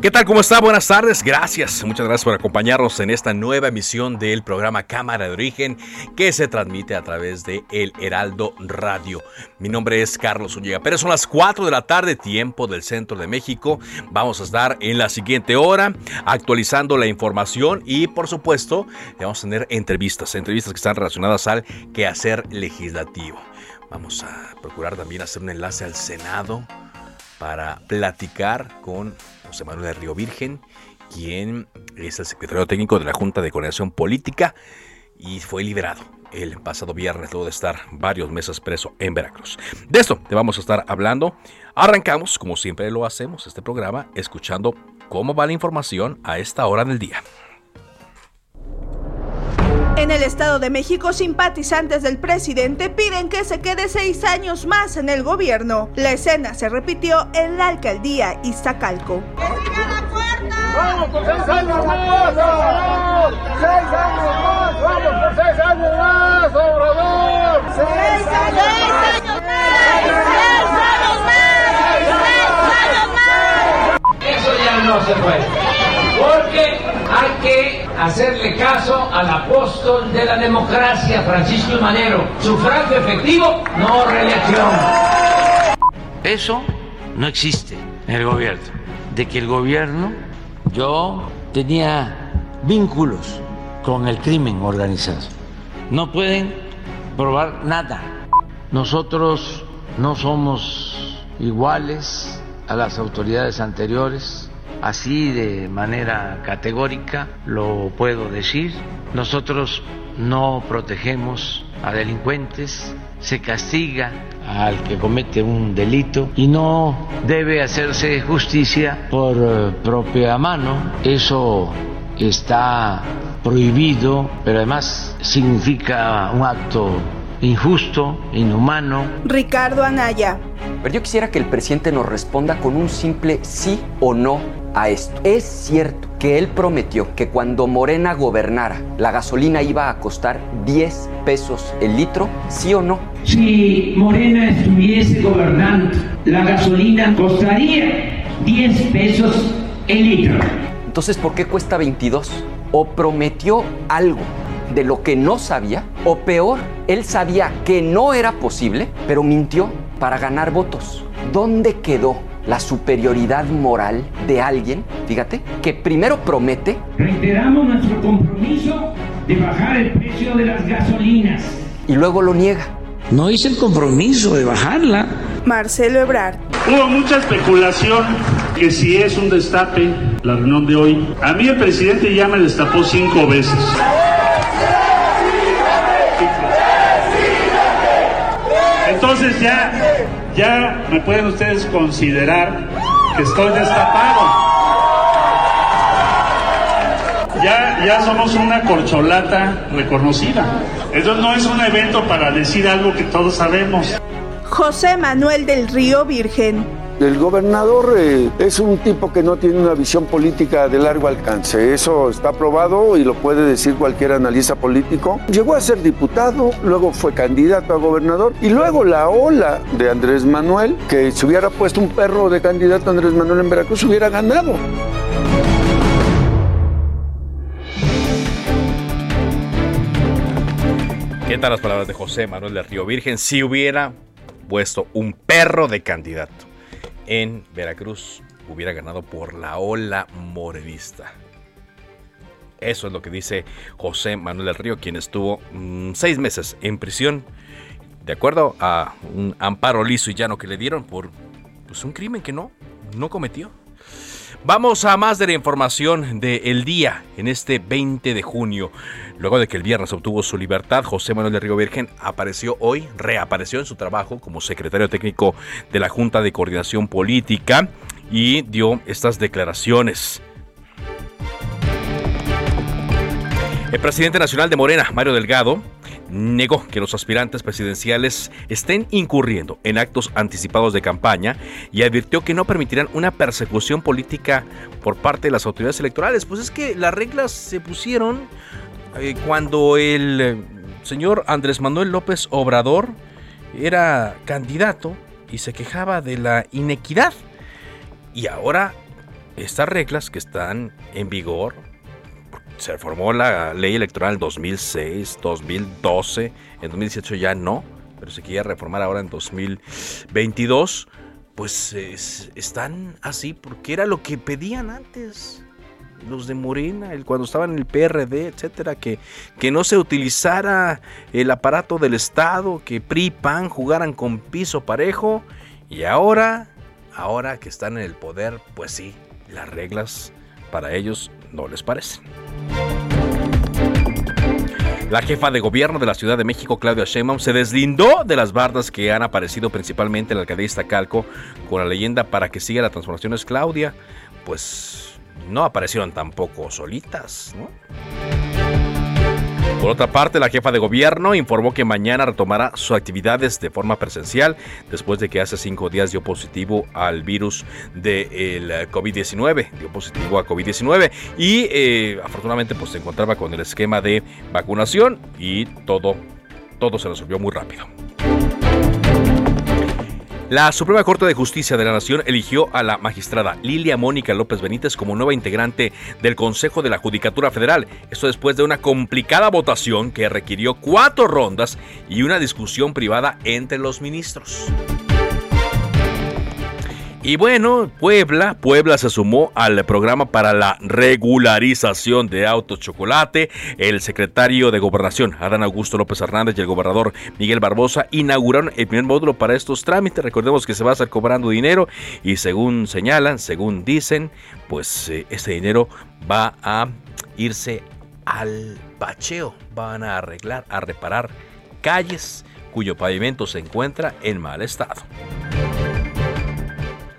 ¿Qué tal? ¿Cómo está? Buenas tardes. Gracias. Muchas gracias por acompañarnos en esta nueva emisión del programa Cámara de Origen que se transmite a través de El Heraldo Radio. Mi nombre es Carlos Zúñiga Pérez. Son las 4 de la tarde, tiempo del centro de México. Vamos a estar en la siguiente hora actualizando la información y, por supuesto, vamos a tener entrevistas, entrevistas que están relacionadas al quehacer legislativo. Vamos a procurar también hacer un enlace al Senado para platicar con José Manuel de Río Virgen, quien es el secretario técnico de la Junta de Coordinación Política y fue liberado el pasado viernes luego de estar varios meses preso en Veracruz. De esto te vamos a estar hablando. Arrancamos, como siempre lo hacemos, este programa, escuchando cómo va la información a esta hora del día. En el Estado de México, simpatizantes del presidente piden que se quede seis años más en el gobierno. La escena se repitió en la alcaldía Iztacalco. ¡Vamos por seis años más! ¡Obrador! ¡Seis años más! ¡Vamos por seis años más! ¡Obrador! ¡Seis años más! ¡Seis años más! ¡Seis años más! Eso ya no se puede. Porque hay que hacerle caso al apóstol de la democracia, Francisco I. Madero. Sufragio efectivo, no reelección. Eso no existe en el gobierno. De que el gobierno, yo tenía vínculos con el crimen organizado. No pueden probar nada. Nosotros no somos iguales a las autoridades anteriores así de manera categórica lo puedo decir. Nosotros no protegemos a delincuentes, se castiga al que comete un delito y no debe hacerse justicia por eh, propia mano. Eso está prohibido, pero además significa un acto injusto, inhumano. Ricardo Anaya. Pero yo quisiera que el presidente nos responda con un simple sí o no a esto. ¿Es cierto que él prometió que cuando Morena gobernara, la gasolina iba a costar 10 pesos el litro? ¿Sí o no? Si Morena estuviese gobernando, la gasolina costaría 10 pesos el litro. Entonces, ¿por qué cuesta 22? ¿O prometió algo de lo que no sabía? ¿O peor, él sabía que no era posible, pero mintió para ganar votos? ¿Dónde quedó la superioridad moral de alguien, fíjate, que primero promete Reiteramos nuestro compromiso de bajar el precio de las gasolinas. y luego lo niega? No hice el compromiso de bajarla. Marcelo Ebrard. Hubo mucha especulación que si es un destape la reunión de hoy. A mí el presidente ya me destapó cinco veces. Entonces ya, ya me pueden ustedes considerar que estoy destapado. Ya, ya somos una corcholata reconocida. Eso no es un evento para decir algo que todos sabemos. José Manuel del Río Virgen. El gobernador eh, es un tipo que no tiene una visión política de largo alcance. Eso está probado y lo puede decir cualquier analista político. Llegó a ser diputado, luego fue candidato a gobernador y luego la ola de Andrés Manuel, que si hubiera puesto un perro de candidato a Andrés Manuel en Veracruz, hubiera ganado. ¿Qué tal las palabras de José Manuel de Río Virgen? Si hubiera puesto un perro de candidato. En Veracruz hubiera ganado por la ola morenista. Eso es lo que dice José Manuel del Río, quien estuvo mm, seis meses en prisión, de acuerdo a un amparo liso y llano que le dieron por pues, un crimen que no, no cometió. Vamos a más de la información del día en este 20 de junio. Luego de que el viernes obtuvo su libertad, José Manuel de Río Virgen apareció hoy, reapareció en su trabajo como secretario técnico de la Junta de Coordinación Política y dio estas declaraciones. El presidente nacional de Morena, Mario Delgado, negó que los aspirantes presidenciales estén incurriendo en actos anticipados de campaña y advirtió que no permitirán una persecución política por parte de las autoridades electorales. Pues es que las reglas se pusieron eh, cuando el eh, señor Andrés Manuel López Obrador era candidato y se quejaba de la inequidad. Y ahora estas reglas que están en vigor se reformó la ley electoral en 2006, 2012, en 2018 ya no, pero se quería reformar ahora en 2022, pues están así porque era lo que pedían antes los de Morena, el, cuando estaban en el PRD, etcétera, que, que no se utilizara el aparato del Estado, que PRI PAN jugaran con piso parejo, y ahora, ahora que están en el poder, pues sí, las reglas para ellos no les parecen. La jefa de gobierno de la Ciudad de México, Claudia Sheinbaum, se deslindó de las bardas que han aparecido principalmente en la alcaldía Calco con la leyenda para que siga la transformación es Claudia. Pues no aparecieron tampoco solitas. Por otra parte, la jefa de gobierno informó que mañana retomará sus actividades de forma presencial después de que hace cinco días dio positivo al virus del COVID-19, dio positivo a COVID-19 y eh, afortunadamente pues se encontraba con el esquema de vacunación y todo, todo se resolvió muy rápido. La Suprema Corte de Justicia de la Nación eligió a la magistrada Lilia Mónica López Benítez como nueva integrante del Consejo de la Judicatura Federal. Esto después de una complicada votación que requirió cuatro rondas y una discusión privada entre los ministros. Y bueno, Puebla, Puebla se sumó al programa para la regularización de autos chocolate. El secretario de Gobernación, Adán Augusto López Hernández, y el gobernador Miguel Barbosa inauguraron el primer módulo para estos trámites. Recordemos que se va a estar cobrando dinero y según señalan, según dicen, pues eh, este dinero va a irse al bacheo. Van a arreglar, a reparar calles cuyo pavimento se encuentra en mal estado.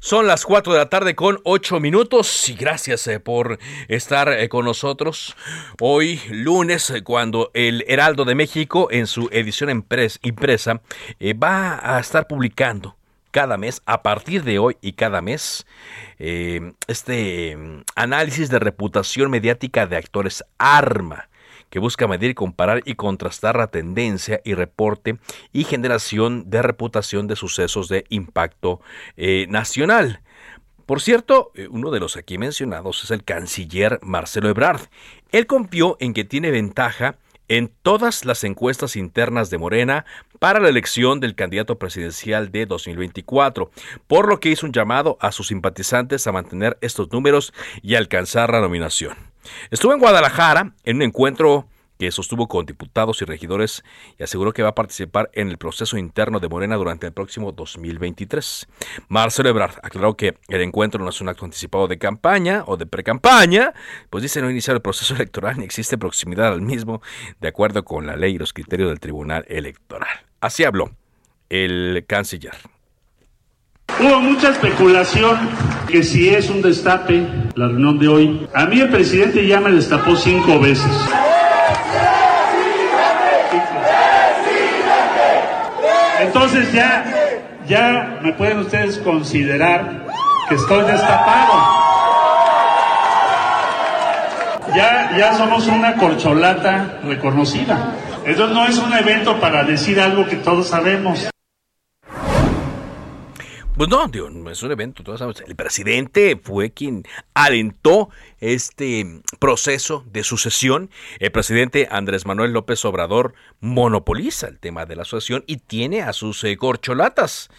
Son las 4 de la tarde con 8 minutos y gracias eh, por estar eh, con nosotros hoy lunes eh, cuando el Heraldo de México en su edición impresa va a estar publicando cada mes, a partir de hoy y cada mes, este mm, análisis de reputación mediática de actores Arma que busca medir, comparar y contrastar la tendencia y reporte y generación de reputación de sucesos de impacto eh, nacional. Por cierto, eh, uno de los aquí mencionados es el canciller Marcelo Ebrard. Él confió en que tiene ventaja en todas las encuestas internas de Morena para la elección del candidato presidencial de 2024, por lo que hizo un llamado a sus simpatizantes a mantener estos números y alcanzar la nominación. Estuvo en Guadalajara en un encuentro que sostuvo con diputados y regidores y aseguró que va a participar en el proceso interno de Morena durante el próximo 2023. Marcelo Ebrard aclaró que el encuentro no es un acto anticipado de campaña o de precampaña, pues dice no iniciar el proceso electoral ni existe proximidad al mismo, de acuerdo con la ley y los criterios del Tribunal Electoral. Así habló el canciller. Hubo mucha especulación que si es un destape la reunión de hoy. A mí el presidente ya me destapó cinco veces. Entonces ya, ya me pueden ustedes considerar que estoy destapado. Ya, ya somos una corcholata reconocida. Entonces no es un evento para decir algo que todos sabemos. Pues no, digo, no es un evento, todos sabemos. El presidente fue quien alentó este proceso de sucesión. El presidente Andrés Manuel López Obrador monopoliza el tema de la sucesión y tiene a sus eh, corcholatas.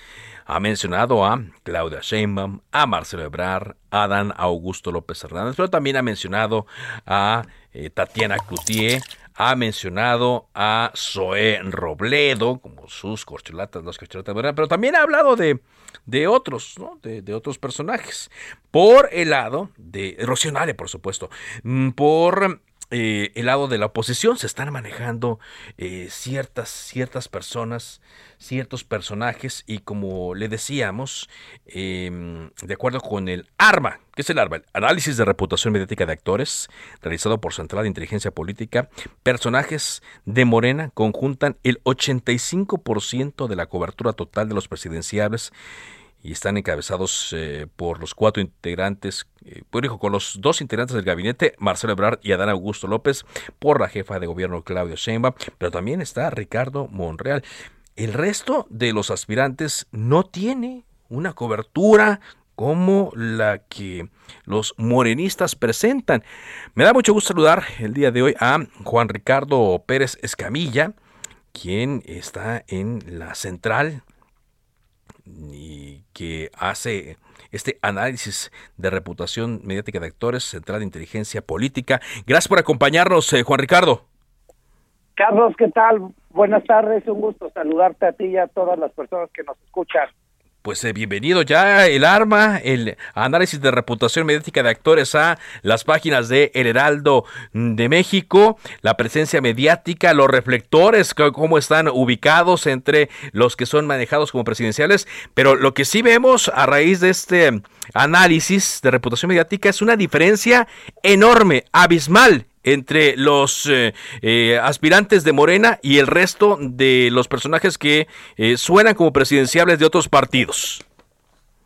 Ha mencionado a Claudia Sheinbaum, a Marcelo Ebrard, a Dan Augusto López Hernández, pero también ha mencionado a eh, Tatiana Cloutier, ha mencionado a Zoé Robledo como sus corcholatas, los corcholatas, pero también ha hablado de, de otros, ¿no? de, otros personajes. Por el lado de Rocío por supuesto, mm, por eh, el lado de la oposición se están manejando eh, ciertas, ciertas personas, ciertos personajes y como le decíamos, em, de acuerdo con el ARMA, que es el ARMA? El análisis de reputación mediática de actores, realizado por Central de Inteligencia Política, personajes de Morena conjuntan el 85% de la cobertura total de los presidenciables y están encabezados eh, por los cuatro integrantes, eh, con los dos integrantes del gabinete, Marcelo Ebrard y Adán Augusto López, por la jefa de gobierno Claudio Sheinbaum, pero también está Ricardo Monreal. El resto de los aspirantes no tiene una cobertura como la que los morenistas presentan. Me da mucho gusto saludar el día de hoy a Juan Ricardo Pérez Escamilla, quien está en la central y que hace este análisis de reputación mediática de actores, Central de Inteligencia Política. Gracias por acompañarnos, eh, Juan Ricardo. Carlos, ¿qué tal? Buenas tardes, un gusto saludarte a ti y a todas las personas que nos escuchan. Pues eh, bienvenido ya el arma, el análisis de reputación mediática de actores a las páginas de El Heraldo de México, la presencia mediática, los reflectores, cómo están ubicados entre los que son manejados como presidenciales, pero lo que sí vemos a raíz de este análisis de reputación mediática es una diferencia enorme, abismal entre los eh, eh, aspirantes de Morena y el resto de los personajes que eh, suenan como presidenciables de otros partidos.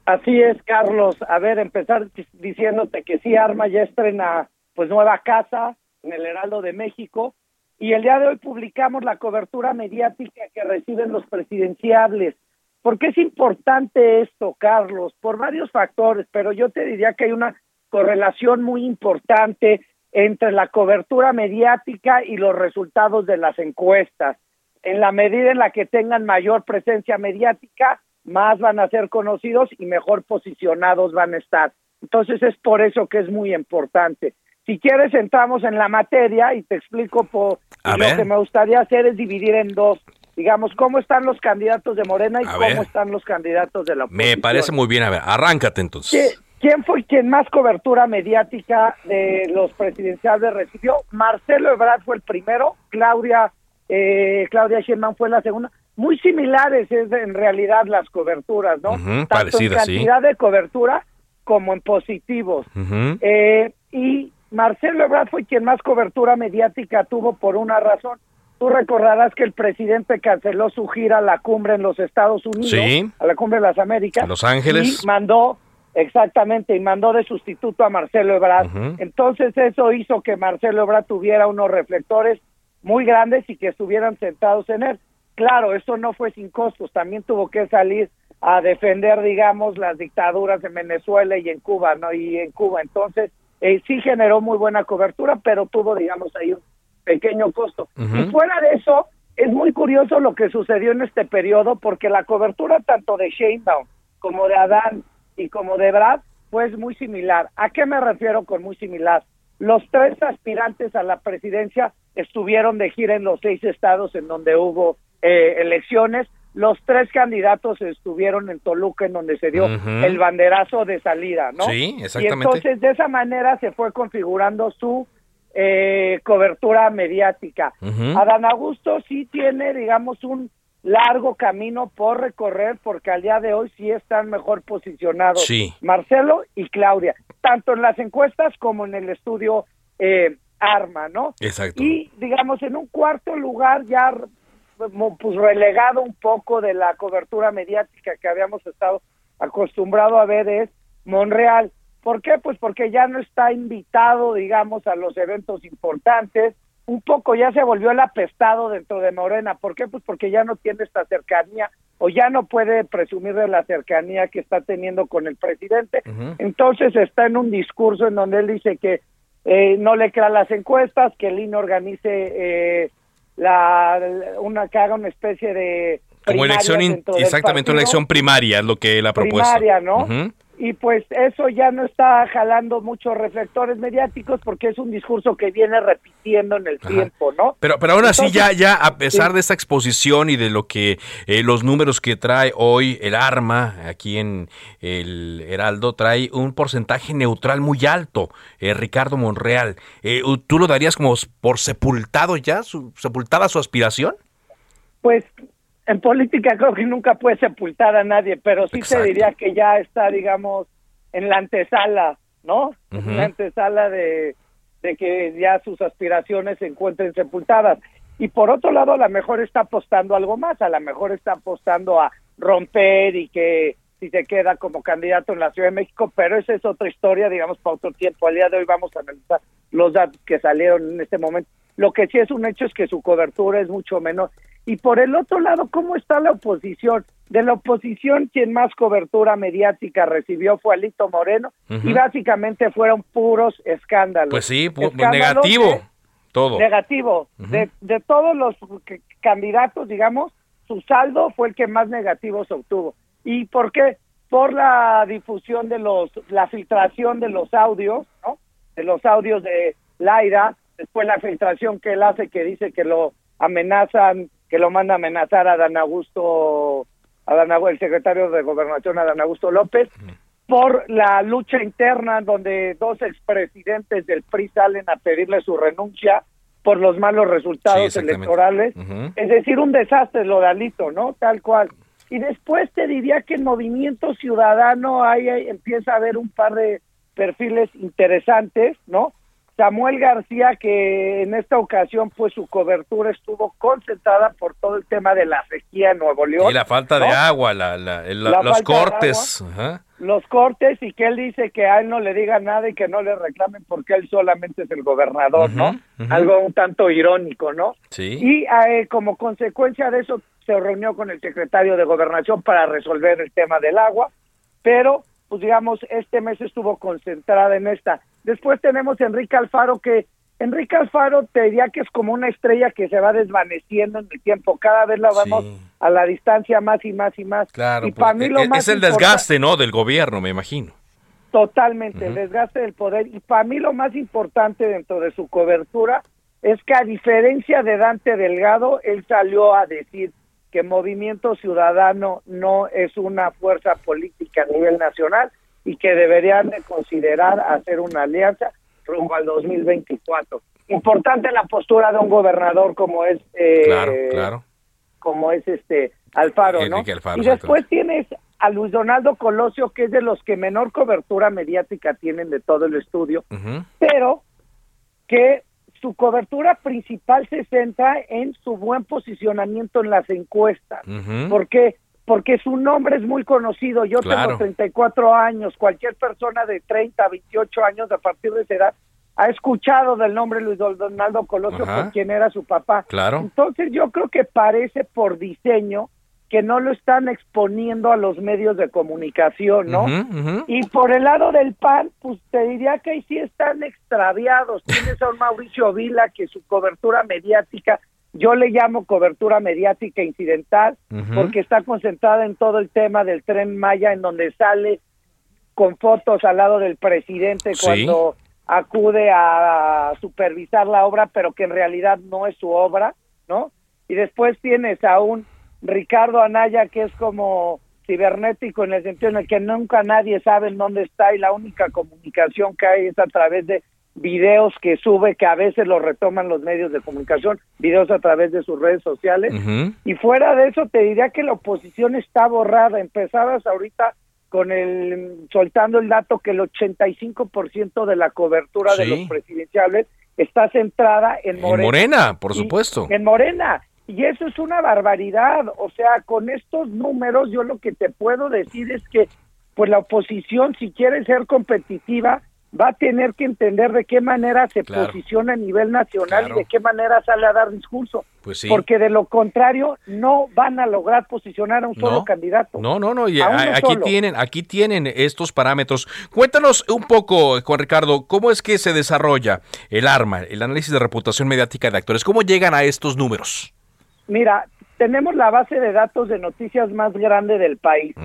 Así es, Carlos. A ver, empezar diciéndote que sí, Arma ya estrena pues nueva casa en el Heraldo de México y el día de hoy publicamos la cobertura mediática que reciben los presidenciables. ¿Por qué es importante esto, Carlos? Por varios factores, pero yo te diría que hay una correlación muy importante entre la cobertura mediática y los resultados de las encuestas. En la medida en la que tengan mayor presencia mediática, más van a ser conocidos y mejor posicionados van a estar. Entonces es por eso que es muy importante. Si quieres entramos en la materia y te explico por lo que me gustaría hacer es dividir en dos, digamos, cómo están los candidatos de Morena y cómo están los candidatos de la oposición. Me parece muy bien, a ver, arráncate entonces. ¿Quién fue quien más cobertura mediática de los presidenciales recibió? Marcelo Ebrard fue el primero, Claudia eh, Claudia Sheinbaum fue la segunda. Muy similares es en realidad las coberturas, ¿no? Tanto en cantidad de cobertura como en positivos. eh, y Marcelo Ebrard fue quien más cobertura mediática tuvo por una razón. Tú recordarás que el presidente canceló su gira a la cumbre en los Estados Unidos, a la cumbre de las Américas. Los Ángeles. Y mandó Exactamente, y mandó de sustituto a Marcelo Ebrard. Entonces eso hizo que Marcelo Ebrard tuviera unos reflectores muy grandes y que estuvieran sentados en él. Claro, eso no fue sin costos, también tuvo que salir a defender, digamos, las dictaduras en Venezuela y en Cuba, ¿no? Y en Cuba, entonces eh, sí generó muy buena cobertura, pero tuvo, digamos, ahí un pequeño costo. Y fuera de eso, es muy curioso lo que sucedió en este periodo, porque la cobertura tanto de Sheinbaum como de Adán y como de Brad, pues muy similar. ¿A qué me refiero con muy similar? Los tres aspirantes a la presidencia estuvieron de gira en los seis estados en donde hubo eh, elecciones. Los tres candidatos estuvieron en Toluca, en donde se dio el banderazo de salida, ¿no? Sí, exactamente. Y entonces de esa manera se fue configurando su eh, cobertura mediática. Adán Augusto sí tiene, digamos, un largo camino por recorrer porque al día de hoy sí están mejor posicionados Marcelo y Claudia, tanto en las encuestas como en el estudio eh, Arma, ¿no? Exacto. Y digamos en un cuarto lugar ya pues relegado un poco de la cobertura mediática que habíamos estado acostumbrado a ver es Monreal. ¿Por qué? Pues porque ya no está invitado, digamos, a los eventos importantes. Un poco ya se volvió el apestado dentro de Morena. ¿Por qué? Pues porque ya no tiene esta cercanía o ya no puede presumir de la cercanía que está teniendo con el presidente. Entonces está en un discurso en donde él dice que eh, no le crean las encuestas, que el INE organice eh, la, una que haga una especie de como elección exactamente una elección primaria es lo que él ha propuesto primaria no y pues eso ya no está jalando muchos reflectores mediáticos porque es un discurso que viene repitiendo en el tiempo, ¿no? Pero pero ahora sí ya ya a pesar de esta exposición y de lo que eh, los números que trae hoy el arma aquí en el Heraldo trae un porcentaje neutral muy alto, eh, Ricardo Monreal. Eh, ¿Tú lo darías como por sepultado ya, su, sepultada su aspiración? Pues en política creo que nunca puede sepultar a nadie, pero sí se diría que ya está, digamos, en la antesala, ¿no? En la antesala de, de que ya sus aspiraciones se encuentren sepultadas. Y por otro lado, a lo mejor está apostando algo más, a lo mejor está apostando a romper y que si se queda como candidato en la Ciudad de México, pero esa es otra historia, digamos, para otro tiempo. Al día de hoy vamos a analizar los datos que salieron en este momento. Lo que sí es un hecho es que su cobertura es mucho menor. Y por el otro lado, ¿cómo está la oposición? De la oposición, quien más cobertura mediática recibió fue Alito Moreno y básicamente fueron puros escándalos. Pues sí, negativo, todo. Negativo. de, de todos los candidatos, digamos, su saldo fue el que más negativos obtuvo. ¿Y por qué? Por la difusión de los, la filtración de los audios, ¿no? De los audios de Laira, después la filtración que él hace que dice que lo amenazan que lo manda a amenazar a Dan Augusto, a Dan, el secretario de Gobernación, a Dan Augusto López, por la lucha interna donde dos expresidentes del PRI salen a pedirle su renuncia por los malos resultados electorales. Es decir, un desastre lo de Alito, ¿no? Tal cual. Y después te diría que en Movimiento Ciudadano hay, empieza a haber un par de perfiles interesantes, ¿no? Samuel García, que en esta ocasión, pues su cobertura estuvo concentrada por todo el tema de la sequía en Nuevo León. Y la falta de agua, la, los cortes. Los cortes, y que él dice que a él no le diga nada y que no le reclamen porque él solamente es el gobernador, ¿no? Algo un tanto irónico, ¿no? Sí. Y eh, como consecuencia de eso, se reunió con el secretario de Gobernación para resolver el tema del agua, pero pues digamos, este mes estuvo concentrada en esta. Después tenemos Enrique Alfaro, que Enrique Alfaro te diría que es como una estrella que se va desvaneciendo en el tiempo. Cada vez la vamos a la distancia más y más y más. Claro, y pues, para mí lo e-, es el desgaste, ¿no? Del gobierno, me imagino. Totalmente, el desgaste del poder. Y para mí lo más importante dentro de su cobertura es que a diferencia de Dante Delgado, él salió a decir que Movimiento Ciudadano no es una fuerza política a nivel nacional y que deberían de considerar hacer una alianza rumbo al 2024. Importante la postura de un gobernador como es eh, claro, claro. como es este Alfaro, ¿no? y después tienes a Luis Donaldo Colosio que es de los que menor cobertura mediática tienen de todo el estudio, pero que su cobertura principal se centra en su buen posicionamiento en las encuestas. ¿Por qué? Porque su nombre es muy conocido. Yo tengo 34 años. Cualquier persona de 30, 28 años a partir de esa edad ha escuchado del nombre Luis Donaldo Colosio por quien era su papá. Claro. Entonces yo creo que parece por diseño que no lo están exponiendo a los medios de comunicación, ¿no? Y por el lado del PAN, pues te diría que ahí sí están extraviados. Tienes a un Mauricio Vila que su cobertura mediática, yo le llamo cobertura mediática incidental, porque está concentrada en todo el tema del tren Maya, en donde sale con fotos al lado del presidente cuando acude a supervisar la obra, pero que en realidad no es su obra, ¿no? Y después tienes a un Ricardo Anaya, que es como cibernético en el sentido en el que nunca nadie sabe en dónde está y la única comunicación que hay es a través de videos que sube, que a veces lo retoman los medios de comunicación, videos a través de sus redes sociales. Y fuera de eso te diría que la oposición está borrada. Empezabas ahorita con el, soltando el dato que el 85% de la cobertura de los presidenciales está centrada en Morena. En Morena, por supuesto. En Morena. Y eso es una barbaridad. O sea, con estos números yo lo que te puedo decir es que pues la oposición, si quiere ser competitiva, va a tener que entender de qué manera se posiciona a nivel nacional y de qué manera sale a dar discurso. Pues Porque de lo contrario no van a lograr posicionar a un solo candidato. No, no, no. Y aquí tienen, aquí tienen estos parámetros. Cuéntanos un poco, Juan Ricardo, cómo es que se desarrolla el arma, el análisis de reputación mediática de actores. ¿Cómo llegan a estos números? Mira, tenemos la base de datos de noticias más grande del país.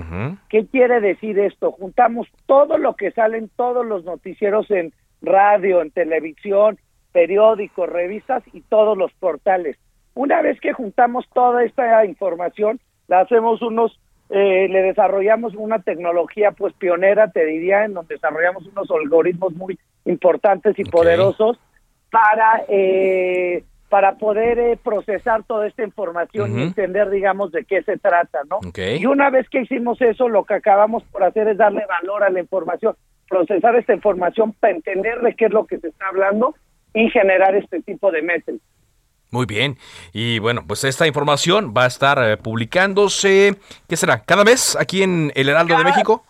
¿Qué quiere decir esto? Juntamos todo lo que sale en todos los noticieros en radio, en televisión, periódicos, revistas y todos los portales. Una vez que juntamos toda esta información, la hacemos unos, eh, le desarrollamos una tecnología pues pionera, te diría, en donde desarrollamos unos algoritmos muy importantes y poderosos para eh, para poder eh, procesar toda esta información y entender, digamos, de qué se trata, ¿no? Y una vez que hicimos eso, lo que acabamos por hacer es darle valor a la información, procesar esta información para entender de qué es lo que se está hablando y generar este tipo de métricas. Muy bien. Y bueno, pues esta información va a estar eh, publicándose, ¿qué será? ¿Cada mes aquí en El Heraldo de México?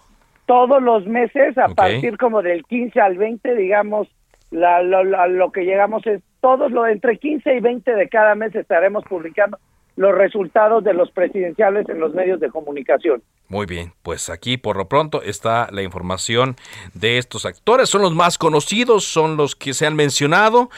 Todos los meses, a partir como del 15 al 20, digamos, la, lo que llegamos es todos lo entre 15 y 20 de cada mes estaremos publicando los resultados de los presidenciales en los medios de comunicación. Muy bien, pues aquí por lo pronto está la información de estos actores, son los más conocidos, son los que se han mencionado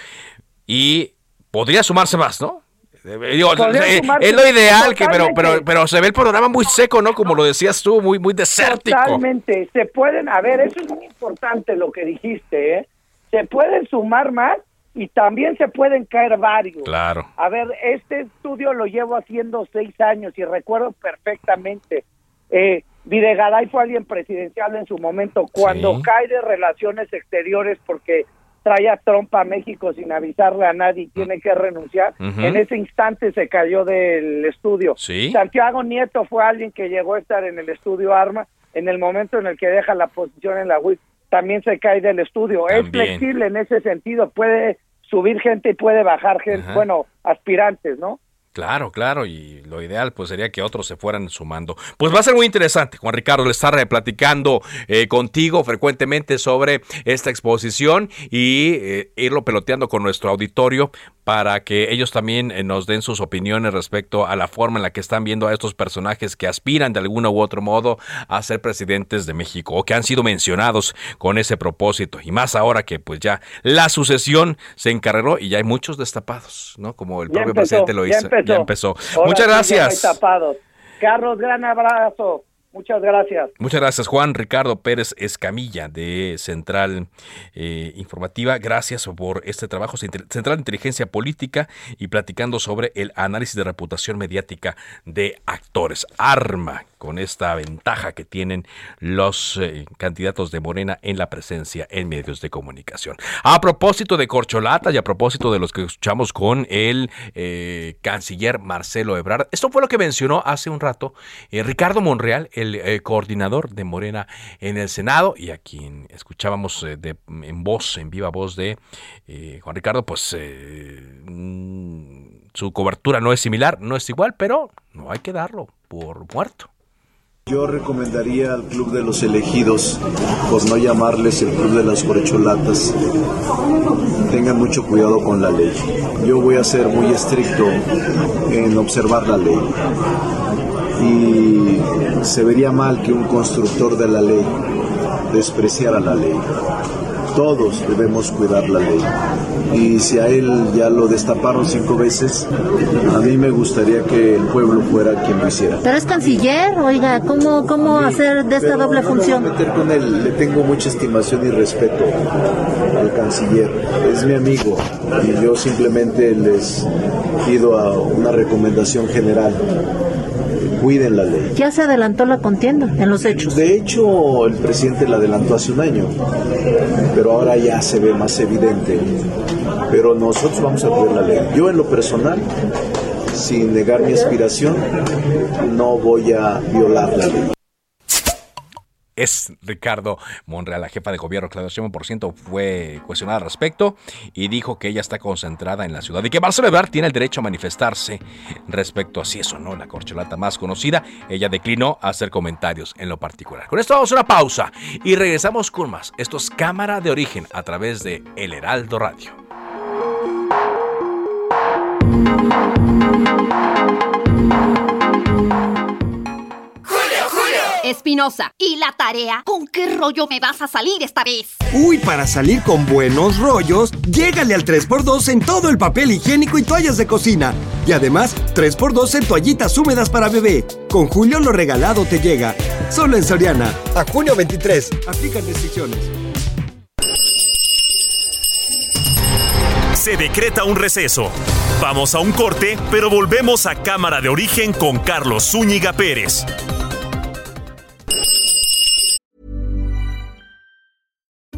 y podría sumarse más, ¿no? Eh, eh, es lo ideal, que, pero, pero, pero se ve el programa muy seco, ¿no? Como lo decías tú, muy, muy desértico. Totalmente, se pueden, a ver, eso es muy importante lo que dijiste, ¿eh? Se pueden sumar más y también se pueden caer varios. Claro. A ver, este estudio lo llevo haciendo seis años y recuerdo perfectamente. Eh, Videgaray fue alguien presidencial en su momento. Cuando cae de relaciones exteriores porque trae a Trump a México sin avisarle a nadie y tiene que renunciar, en ese instante se cayó del estudio. Santiago Nieto fue alguien que llegó a estar en el estudio Arma en el momento en el que deja la posición en la UIF también se cae del estudio. Es flexible en ese sentido, puede subir gente y puede bajar gente, bueno, aspirantes, ¿no? Claro, claro, y lo ideal pues sería que otros se fueran sumando. Pues va a ser muy interesante, Juan Ricardo, le estar platicando eh, contigo frecuentemente sobre esta exposición y eh, irlo peloteando con nuestro auditorio para que ellos también eh, nos den sus opiniones respecto a la forma en la que están viendo a estos personajes que aspiran de alguno u otro modo a ser presidentes de México o que han sido mencionados con ese propósito. Y más ahora que pues ya la sucesión se encarreró y ya hay muchos destapados, ¿no? Como el propio presidente lo hizo. Ya empezó. Muchas gracias. Carlos, gran abrazo. Muchas gracias. Muchas gracias, Juan Ricardo Pérez Escamilla de Central eh, Informativa. Gracias por este trabajo, Central de Inteligencia Política y platicando sobre el análisis de reputación mediática de actores. Arma con esta ventaja que tienen los eh, candidatos de Morena en la presencia en medios de comunicación. A propósito de corcholata y a propósito de los que escuchamos con el eh, canciller Marcelo Ebrard, esto fue lo que mencionó hace un rato Ricardo Monreal, el eh, coordinador de Morena en el Senado y a quien escuchábamos eh, de, en voz, en viva voz de eh, Juan Ricardo, pues mm, su cobertura no es similar, no es igual, pero no hay que darlo por muerto. Yo recomendaría al Club de los Elegidos, por no llamarles el Club de las Corcholatas, tengan mucho cuidado con la ley. Yo voy a ser muy estricto en observar la ley y se vería mal que un constructor de la ley despreciara la ley. Todos debemos cuidar la ley. Y si a él ya lo destaparon cinco veces, a mí me gustaría que el pueblo fuera quien lo hiciera. Pero es canciller, oiga, ¿cómo, cómo hacer de esta doble función? No meter con él, le tengo mucha estimación y respeto al canciller. Es mi amigo y yo simplemente les pido a una recomendación general cuiden la ley. Ya se adelantó la contienda en los hechos. De hecho, el presidente la adelantó hace un año, pero ahora ya se ve más evidente. Pero nosotros vamos a cuidar la ley. Yo en lo personal, sin negar mi aspiración, no voy a violar la ley. Es Ricardo Monreal. La jefa de gobierno, Claudia Sheinbaum, por ciento, fue cuestionada al respecto y dijo que ella está concentrada en la ciudad y que Marcelo Ebrard tiene el derecho a manifestarse respecto a si eso no la corcholata más conocida. Ella declinó hacer comentarios en lo particular. Con esto vamos a una pausa y regresamos con más. Esto es Cámara de Origen a través de El Heraldo Radio. Espinosa, ¿y la tarea? ¿Con qué rollo me vas a salir esta vez? Uy, para salir con buenos rollos, llégale al 3x2 en todo el papel higiénico y toallas de cocina. Y además, 3x2 en toallitas húmedas para bebé. Con Julio lo regalado te llega. Solo en Soriana. A junio 23. Aplican restricciones. Se decreta un receso. Vamos a un corte, pero volvemos a Cámara de Origen con Carlos Zúñiga Pérez.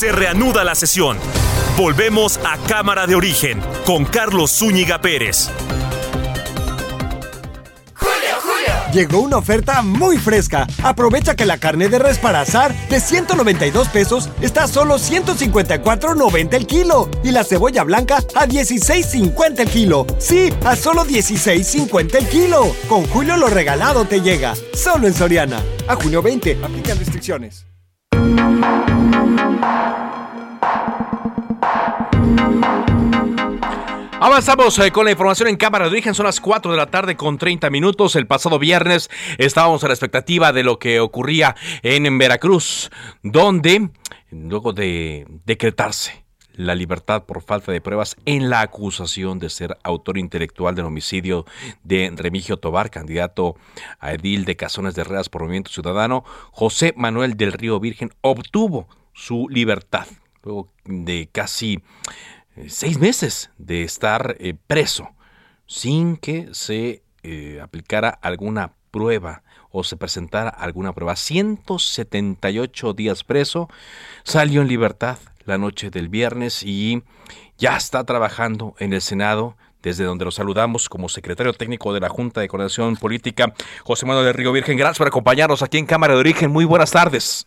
Se reanuda la sesión. Volvemos a Cámara de Origen con Carlos Zúñiga Pérez. Llegó una oferta muy fresca. Aprovecha que la carne de res para asar de 192 pesos está a solo 154.90 el kilo. Y la cebolla blanca a 16.50 el kilo. Sí, a solo 16.50 el kilo. Con Julio lo regalado te llega. Solo en Soriana. A junio 20. Aplican restricciones. Avanzamos eh, con la información en Cámara de Origen. Son las 4 de la tarde con 30 minutos. El pasado viernes estábamos a la expectativa de lo que ocurría en Veracruz, donde, luego de decretarse la libertad por falta de pruebas en la acusación de ser autor intelectual del homicidio de Remigio Tobar, candidato a edil de Cazones de Reas por Movimiento Ciudadano, José Manuel del Río Virgen obtuvo su libertad luego de casi eh, seis meses de estar eh, preso sin que se eh, aplicara alguna prueba o se presentara alguna prueba. 178 días preso, salió en libertad la noche del viernes y ya está trabajando en el Senado desde donde lo saludamos como secretario técnico de la Junta de Coordinación Política, José Manuel del Río Virgen. Gracias por acompañarnos aquí en Cámara de Origen. Muy buenas tardes.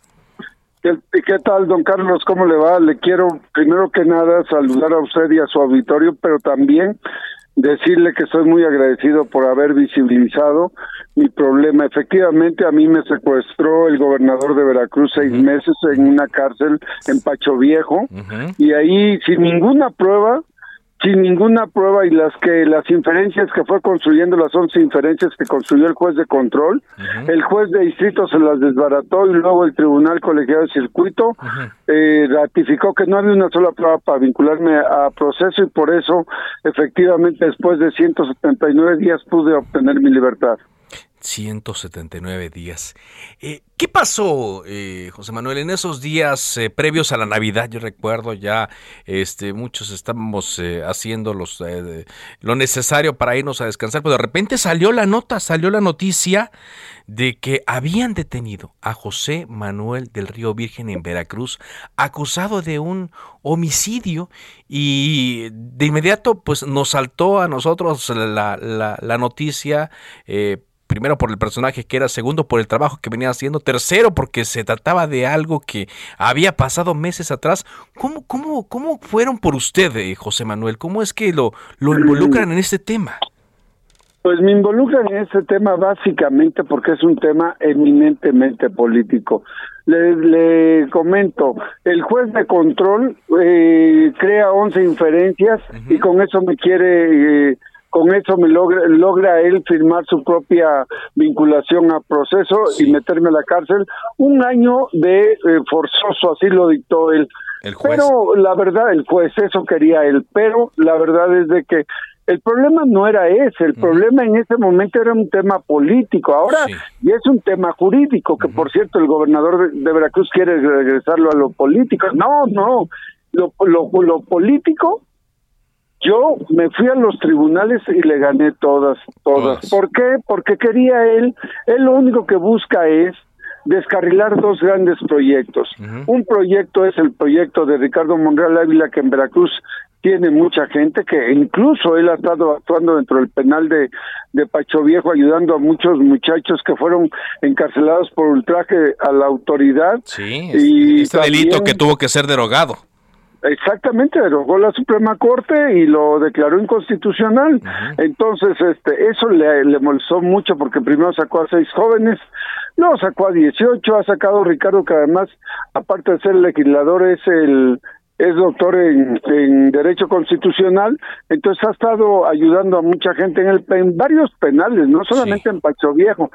¿Qué, ¿Qué, tal, don Carlos? ¿Cómo le va? Le quiero, primero que nada, saludar a usted y a su auditorio, pero también decirle que estoy muy agradecido por haber visibilizado mi problema. Efectivamente, a mí me secuestró el gobernador de Veracruz seis uh -huh. meses en una cárcel en Pacho Viejo, uh -huh. y ahí, sin ninguna prueba, sin ninguna prueba y las que las inferencias que fue construyendo las once inferencias que construyó el juez de control uh -huh. el juez de distrito se las desbarató y luego el tribunal colegiado de circuito uh -huh. eh, ratificó que no había una sola prueba para vincularme a proceso y por eso efectivamente después de 179 días pude obtener mi libertad 179 días. Eh, ¿Qué pasó, eh, José Manuel, en esos días eh, previos a la Navidad? Yo recuerdo ya, este, muchos estábamos eh, haciendo lo necesario para irnos a descansar, pero de repente salió la nota, salió la noticia de que habían detenido a José Manuel del Río Virgen en Veracruz, acusado de un homicidio y de inmediato pues nos saltó a nosotros la, la noticia primero por el personaje que era, segundo por el trabajo que venía haciendo, tercero porque se trataba de algo que había pasado meses atrás. ¿Cómo, cómo, cómo fueron por usted, eh, José Manuel? ¿Cómo es que lo, lo involucran en este tema? Pues me involucran en este tema básicamente porque es un tema eminentemente político. Le, le comento, el juez de control eh, crea 11 inferencias uh -huh. y con eso me quiere... Eh, con eso me logra, logra él firmar su propia vinculación a proceso sí. y meterme a la cárcel. Un año de eh, forzoso, así lo dictó él. El juez. Pero la verdad, el juez, eso quería él. Pero la verdad es de que El problema no era ese, el problema en ese momento era un tema político, ahora ya es un tema jurídico, que por cierto el gobernador de, de Veracruz quiere regresarlo a lo político. No, no, lo, lo, lo político yo me fui a los tribunales y le gané todas, todas. ¿Por qué? Porque quería él, él lo único que busca es descarrilar dos grandes proyectos. Un proyecto es el proyecto de Ricardo Monreal Ávila, que en Veracruz tiene mucha gente, que incluso él ha estado actuando dentro del penal de, de Pacho Viejo, ayudando a muchos muchachos que fueron encarcelados por ultraje a la autoridad. Sí, y este delito que tuvo que ser derogado. Exactamente, derogó la Suprema Corte y lo declaró inconstitucional. Entonces, este, eso le, le molestó mucho porque primero sacó a seis jóvenes, luego sacó a 18, ha sacado a Ricardo que además, aparte de ser legislador, es el es doctor en, en derecho constitucional, entonces ha estado ayudando a mucha gente en, el, en varios penales, no solamente en Pacho Viejo.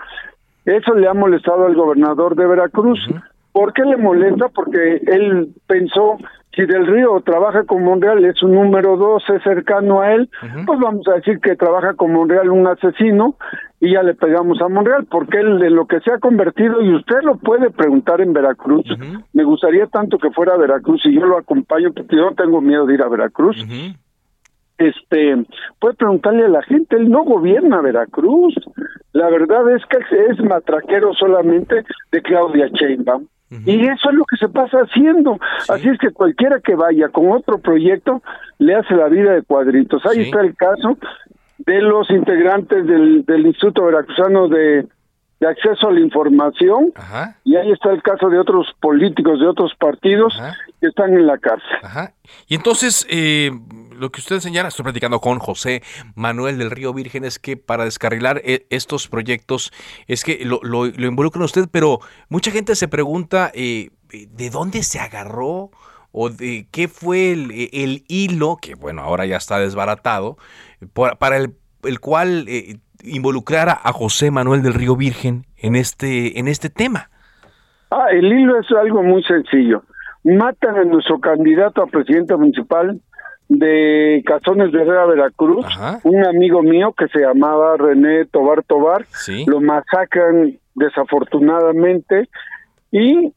Eso le ha molestado al gobernador de Veracruz. ¿Por qué le molesta? Porque él pensó si Del Río trabaja con Monreal, es un número dos, es cercano a él, pues vamos a decir que trabaja con Monreal un asesino y ya le pegamos a Monreal, porque él de lo que se ha convertido, y usted lo puede preguntar en Veracruz, me gustaría tanto que fuera a Veracruz y yo lo acompaño porque yo no tengo miedo de ir a Veracruz. Este, puede preguntarle a la gente, él no gobierna Veracruz. La verdad es que es matraquero solamente de Claudia Sheinbaum. Y eso es lo que se pasa haciendo. Así es que cualquiera que vaya con otro proyecto le hace la vida de cuadritos. Ahí está el caso de los integrantes del, del Instituto Veracruzano de, de Acceso a la Información. Y ahí está el caso de otros políticos de otros partidos que están en la cárcel. Y entonces, eh, lo que usted señala, estoy platicando con José Manuel del Río Virgen, es que para descarrilar eh, estos proyectos, es que lo, lo, lo involucran usted, pero mucha gente se pregunta, eh, ¿de dónde se agarró? o de qué fue el, el, hilo, que bueno, ahora ya está desbaratado, para el, el cual eh, involucrar a José Manuel del Río Virgen en este, en este tema. Ah, el hilo es algo muy sencillo. Matan a nuestro candidato a presidente municipal de Cazones de Herrera, Veracruz, un amigo mío que se llamaba René Tobar Tobar, lo masacran desafortunadamente y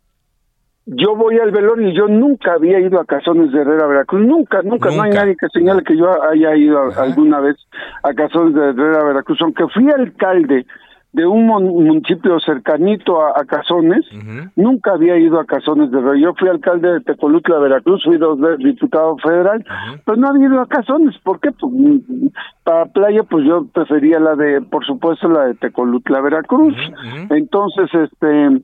yo voy al velorio y yo nunca había ido a Cazones de Herrera, Veracruz, nunca, nunca, no hay nadie que señale que yo haya ido alguna vez a Cazones de Herrera, Veracruz, aunque fui alcalde de un municipio cercanito a, Cazones, nunca había ido a Cazones de Herrera. Yo fui alcalde de Tecolutla, Veracruz, fui dos veces diputado federal, pero no había ido a Cazones. ¿Por qué? Pues, para playa, pues yo prefería la de, por supuesto, la de Tecolutla, Veracruz. Entonces, este,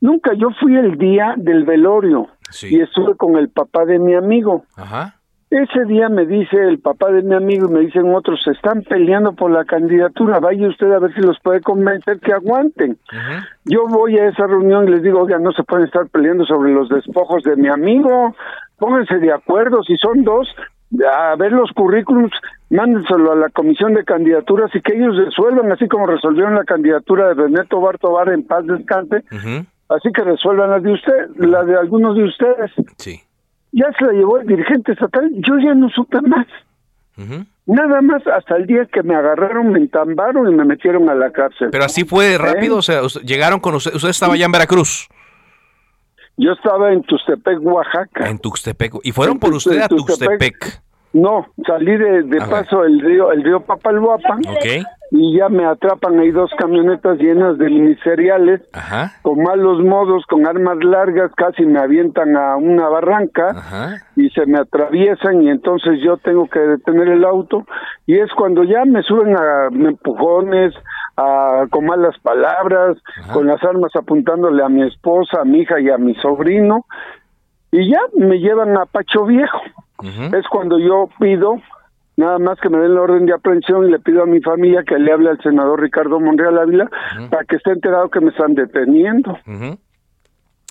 nunca, yo fui el día del velorio y estuve con el papá de mi amigo. Ajá. Ese día me dice el papá de mi amigo y me dicen otros, se están peleando por la candidatura, vaya usted a ver si los puede convencer que aguanten. Yo voy a esa reunión y les digo, oiga, no se pueden estar peleando sobre los despojos de mi amigo, pónganse de acuerdo, si son dos, a ver los currículums, mándenselo a la comisión de candidaturas y que ellos resuelvan, así como resolvieron la candidatura de René Tobar Tobar en paz descanse, así que resuelvan la de usted, la de algunos de ustedes. Sí ya se la llevó el dirigente estatal, yo ya no supe más. Nada más hasta el día que me agarraron, me entambaron y me metieron a la cárcel. Pero así fue rápido, o sea, llegaron con usted, usted estaba allá en Veracruz. Yo estaba en Tuxtepec, Oaxaca. En Tuxtepec. ¿Y fueron por usted a Tuxtepec? No, salí de, de paso el río, el río Papalhuapan. Y ya me atrapan ahí dos camionetas llenas de ministeriales, con malos modos, con armas largas, casi me avientan a una barranca y se me atraviesan y entonces yo tengo que detener el auto y es cuando ya me suben a empujones, a, con malas palabras, con las armas apuntándole a mi esposa, a mi hija y a mi sobrino y ya me llevan a Pacho Viejo. Es cuando yo pido nada más que me den la orden de aprehensión y le pido a mi familia que le hable al senador Ricardo Monreal Ávila para que esté enterado que me están deteniendo.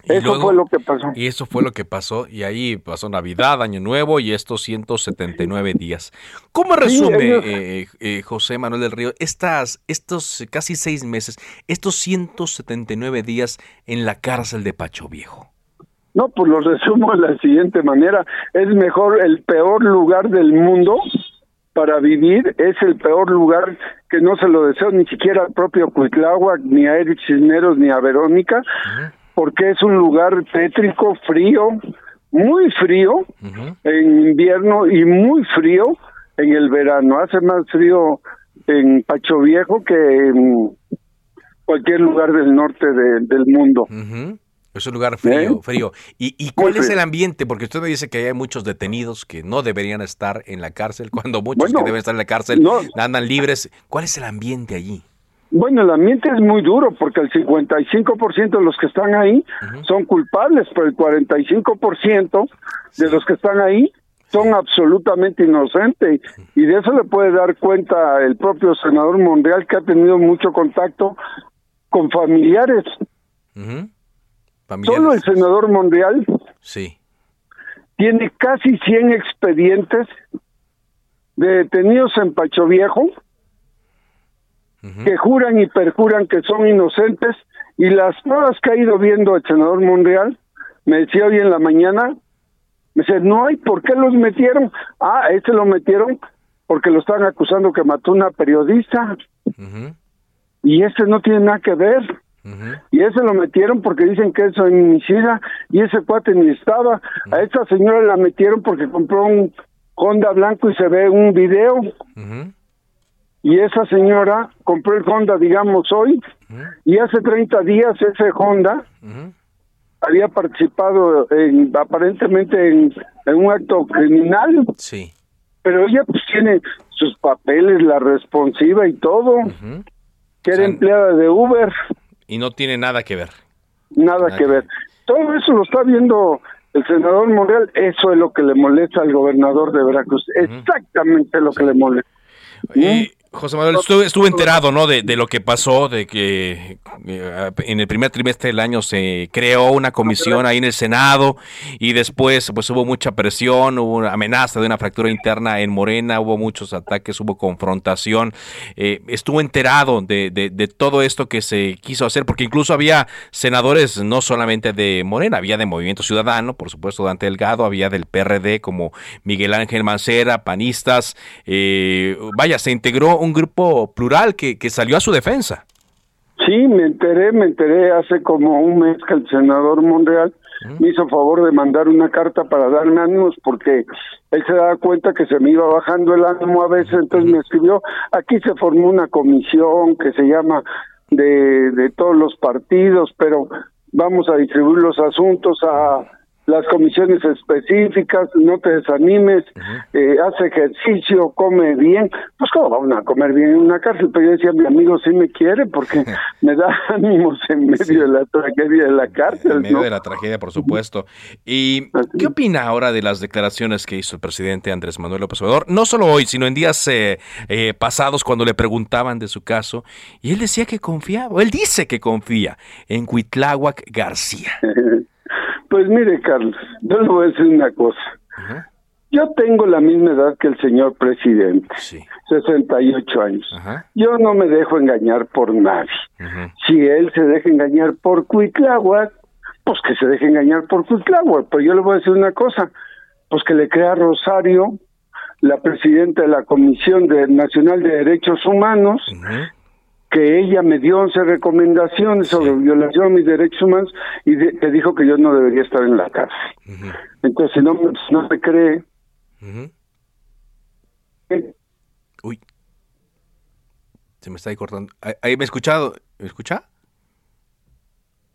Eso fue lo que pasó. Y eso fue lo que pasó. Y ahí pasó Navidad, Año Nuevo y estos 179 días. ¿Cómo resume, eh, eh, José Manuel del Río, estas, estos casi seis meses, estos 179 días en la cárcel de Pacho Viejo? No, pues lo resumo de la siguiente manera. Es mejor el peor lugar del mundo para vivir, es el peor lugar que no se lo deseo ni siquiera al propio Cuitláhuac, ni a Eric Cisneros, ni a Verónica, porque es un lugar tétrico, frío, muy frío en invierno y muy frío en el verano. Hace más frío en Pacho Viejo que en cualquier lugar del norte de- del mundo. Es un lugar frío, ¿Eh? frío. ¿Y, y cuál es frío. el ambiente? Porque usted me dice que hay muchos detenidos que no deberían estar en la cárcel, cuando muchos Bueno, que deben estar en la cárcel no. andan libres. ¿Cuál es el ambiente allí? Bueno, el ambiente es muy duro porque el 55% de los que están ahí son culpables, pero el 45% de los que están ahí son absolutamente inocentes y de eso le puede dar cuenta el propio senador Monreal que ha tenido mucho contacto con familiares. Solo el senador Monreal Sí. tiene casi 100 expedientes de detenidos en Pacho Viejo que juran y perjuran que son inocentes y las pruebas que ha ido viendo el senador Monreal, me decía hoy en la mañana, me dice, no hay, ¿por qué los metieron? Ah, a este lo metieron porque lo estaban acusando que mató una periodista y ese no tiene nada que ver. Y ese lo metieron porque dicen que es feminicida y ese cuate ni estaba. A esta señora la metieron porque compró un Honda blanco y se ve un video. Y esa señora compró el Honda, digamos, hoy. Y hace 30 días ese Honda había participado en, aparentemente en, en un acto criminal. Sí. Pero ella pues tiene sus papeles, la responsiva y todo. Que era empleada de Uber. Y no tiene nada que ver. Nada que ver. Todo eso lo está viendo el senador Monreal. Eso es lo que le molesta al gobernador de Veracruz. Exactamente lo que le molesta. Eh, José Manuel, estuve, estuve enterado, ¿no? De, de lo que pasó, de que eh, en el primer trimestre del año se creó una comisión ahí en el Senado y después pues hubo mucha presión, hubo una amenaza de una fractura interna en Morena, hubo muchos ataques, hubo confrontación. Eh, estuvo enterado de, de- de todo esto que se quiso hacer, porque incluso había senadores no solamente de Morena, había de Movimiento Ciudadano, por supuesto, Dante Delgado, había del PRD como Miguel Ángel Mancera, panistas. eh, vaya, se integró un grupo plural que, que salió a su defensa. Sí, me enteré, me enteré hace como un mes que el senador Monreal me hizo favor de mandar una carta para darme ánimos porque él se daba cuenta que se me iba bajando el ánimo a veces, entonces me escribió, aquí se formó una comisión que se llama de, de todos los partidos, pero vamos a distribuir los asuntos a las comisiones específicas, no te desanimes, eh, hace ejercicio, come bien, pues cómo vamos a comer bien en una cárcel, pero yo decía, mi amigo sí me quiere porque me da ánimos en medio de la tragedia de la cárcel, En medio ¿no? de la tragedia, por supuesto. ¿Y qué opina ahora de las declaraciones que hizo el presidente Andrés Manuel López Obrador? No solo hoy, sino en días eh, eh, pasados cuando le preguntaban de su caso. Y él decía que confiaba, él dice que confía en Cuitláhuac García. Pues mire, Carlos, yo le voy a decir una cosa. Yo tengo la misma edad que el señor presidente, 68 años. Yo no me dejo engañar por nadie. Si él se deja engañar por Cuitláhuac, pues que se deje engañar por Cuitláhuac. Pero yo le voy a decir una cosa, pues que le crea a Rosario, la presidenta de la Comisión de- Nacional de Derechos Humanos, que ella me dio 11 recomendaciones sobre violación a mis derechos humanos y de- que dijo que yo no debería estar en la cárcel. Entonces, si no, me- si no me cree, Uy. Se me está ahí cortando. Ahí, me he escuchado. ¿Me escucha?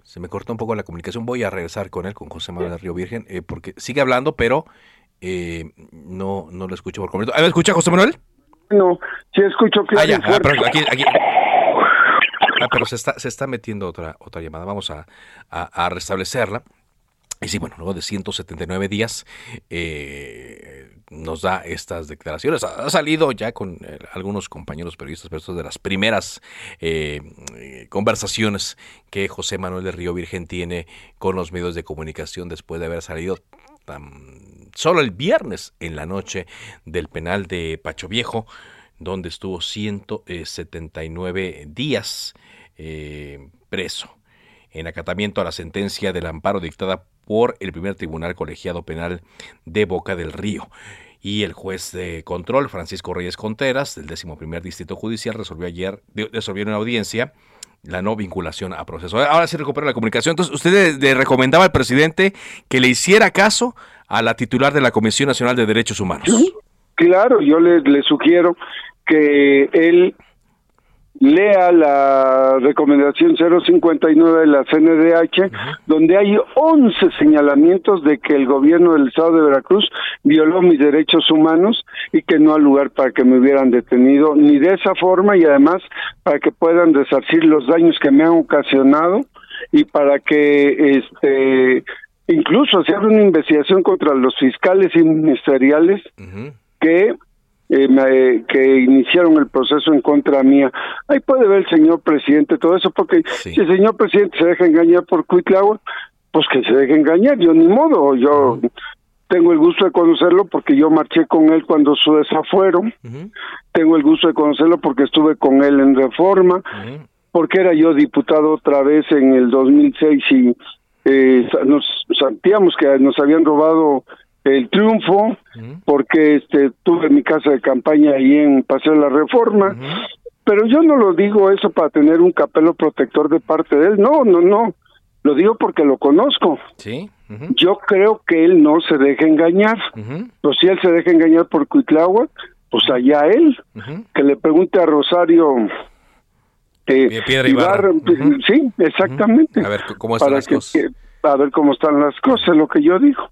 Se me cortó un poco la comunicación. Voy a regresar con él, con José Manuel del Río Virgen, eh, porque sigue hablando, pero eh, no, no lo escucho por completo. ¿Ah, ¿Me escucha José Manuel? no, si escucho que Ah, ya, ah, pero aquí, aquí- Ah, pero se está, se está metiendo otra, otra llamada. Vamos a, a- restablecerla. Y sí, bueno, luego de 179 días eh, nos da estas declaraciones. Ha, ha salido ya con eh, algunos compañeros periodistas, pero esto es de las primeras eh, eh, conversaciones que José Manuel de Río Virgen tiene con los medios de comunicación después de haber salido tan- solo el viernes en la noche del penal de Pacho Viejo, donde estuvo 179 días eh, preso en acatamiento a la sentencia del amparo dictada por el primer tribunal colegiado penal de Boca del Río. y el juez de control, Francisco Reyes Conteras, del 11 Distrito Judicial, resolvió ayer, resolvió en una audiencia la no vinculación a proceso. Ahora sí recupera la comunicación. Entonces, usted le, recomendaba al presidente que le hiciera caso a la titular de la Comisión Nacional de Derechos Humanos. Claro, yo le, le sugiero que él lea la recomendación 059 de la CNDH, donde hay 11 señalamientos de que el gobierno del estado de Veracruz violó mis derechos humanos y que no hay lugar para que me hubieran detenido ni de esa forma y además para que puedan resarcir los daños que me han ocasionado y para que este incluso se haga una investigación contra los fiscales y ministeriales que eh, que iniciaron el proceso en contra mía. Ahí puede ver el señor presidente todo eso, porque si el señor presidente se deja engañar por Cuitlagua, pues que se deje engañar, yo ni modo, yo tengo el gusto de conocerlo porque yo marché con él cuando su desafuero, tengo el gusto de conocerlo porque estuve con él en reforma, porque era yo diputado otra vez en el 2006 y eh, nos sentíamos que nos habían robado el triunfo, porque este tuve mi casa de campaña ahí en Paseo de la Reforma, pero yo no lo digo eso para tener un capelo protector de parte de él, no, no, no, lo digo porque lo conozco. Sí. Yo creo que él no se deja engañar, pero si él se deja engañar por Cuitlagua, pues allá él, que le pregunte a Rosario eh, Piedra Ibarra. Sí, exactamente. A ver cómo están las cosas. a ver cómo están las cosas, lo que yo digo.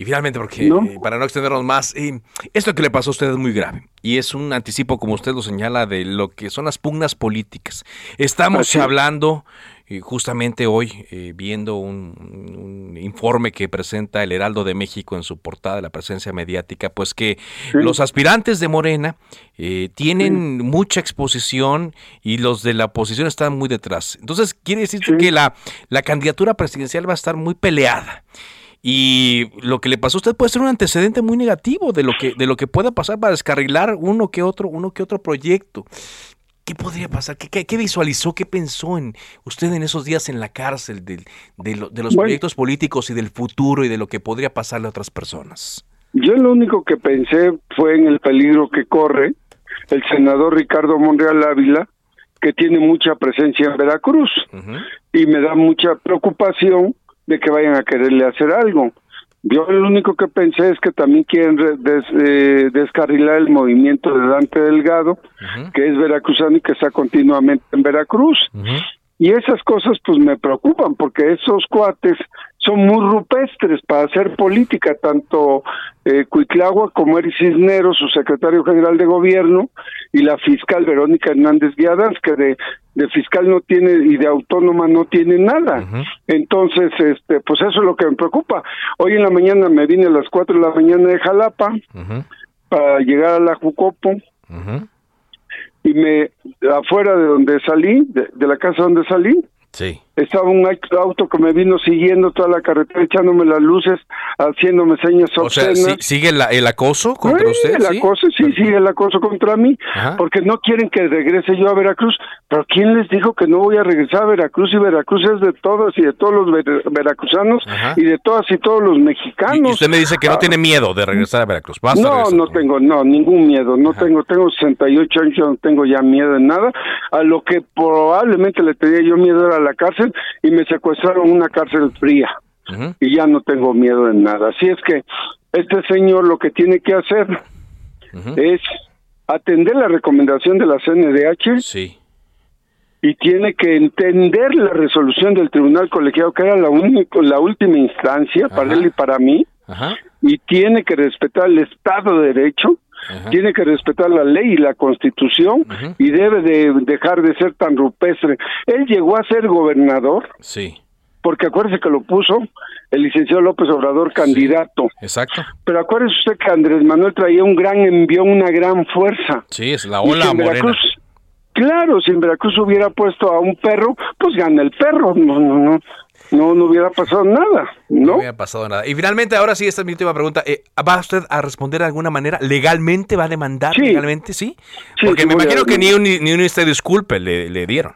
Y finalmente, porque eh, para no extendernos más, eh, esto que le pasó a usted es muy grave y es un anticipo, como usted lo señala, de lo que son las pugnas políticas. Estamos hablando eh, justamente hoy, viendo un, informe que presenta el Heraldo de México en su portada de la presencia mediática, pues que los aspirantes de Morena tienen mucha exposición y los de la oposición están muy detrás. Entonces, quiere decir que la, la candidatura presidencial va a estar muy peleada. Y lo que le pasó a usted puede ser un antecedente muy negativo de lo que, de lo que pueda pasar para descarrilar uno que otro, uno que otro proyecto. ¿Qué podría pasar? ¿Qué, qué, visualizó? ¿Qué pensó en usted en esos días en la cárcel de, de, los proyectos políticos y del futuro y de lo que podría pasarle a otras personas? Yo lo único que pensé fue en el peligro que corre el senador Ricardo Monreal Ávila, que tiene mucha presencia en Veracruz, y me da mucha preocupación de que vayan a quererle hacer algo. Yo lo único que pensé es que también quieren eh, descarrilar el movimiento de Dante Delgado, que es veracruzano y que está continuamente en Veracruz. Y esas cosas pues me preocupan porque esos cuates son muy rupestres para hacer política, tanto eh, Cuiclagua como Eric Cisneros, su secretario general de gobierno, y la fiscal Verónica Hernández Guiadas, que de, de fiscal no tiene y de autónoma no tiene nada. Entonces, este, pues eso es lo que me preocupa. Hoy en la mañana me vine a las cuatro de la mañana de Jalapa para llegar a la Jucopo y me afuera de donde salí, de, la casa donde salí, sí. Estaba un auto que me vino siguiendo toda la carretera, echándome las luces, haciéndome señas o Sea, ¿Sigue el acoso contra usted? El acoso, sí, sigue el acoso contra mí, porque no quieren que regrese yo a Veracruz. Pero ¿quién les dijo que no voy a regresar a Veracruz? Y Veracruz es de todos y de todos los veracruzanos y de todas y todos los mexicanos. Y usted me dice que no ah. tiene miedo de regresar a Veracruz. no, no tengo, no, ningún miedo. No tengo, tengo 68 años, no tengo ya miedo en nada. A lo que probablemente le tenía yo miedo era la cárcel y me secuestraron una cárcel fría. Y ya no tengo miedo en nada. Así es que este señor lo que tiene que hacer es atender la recomendación de la CNDH. Sí y tiene que entender la resolución del tribunal colegiado que era la única la última instancia para él y para mí y tiene que respetar el estado de derecho tiene que respetar la ley y la constitución y debe de dejar de ser tan rupestre él llegó a ser gobernador sí porque acuérdese que lo puso el licenciado López Obrador candidato. exacto. Pero acuérdese usted que Andrés Manuel traía un gran envió una gran fuerza. Sí, es la ola morena. Claro, si en Veracruz hubiera puesto a un perro, pues gana el perro. No, no, no. No, no hubiera pasado nada, ¿no? No hubiera pasado nada. Y finalmente, ahora sí, esta es mi última pregunta. Eh, ¿Va usted a responder de alguna manera? ¿Legalmente va a demandar? ¿Legalmente sí? Porque me imagino que ni un, ni un este disculpe le, le dieron.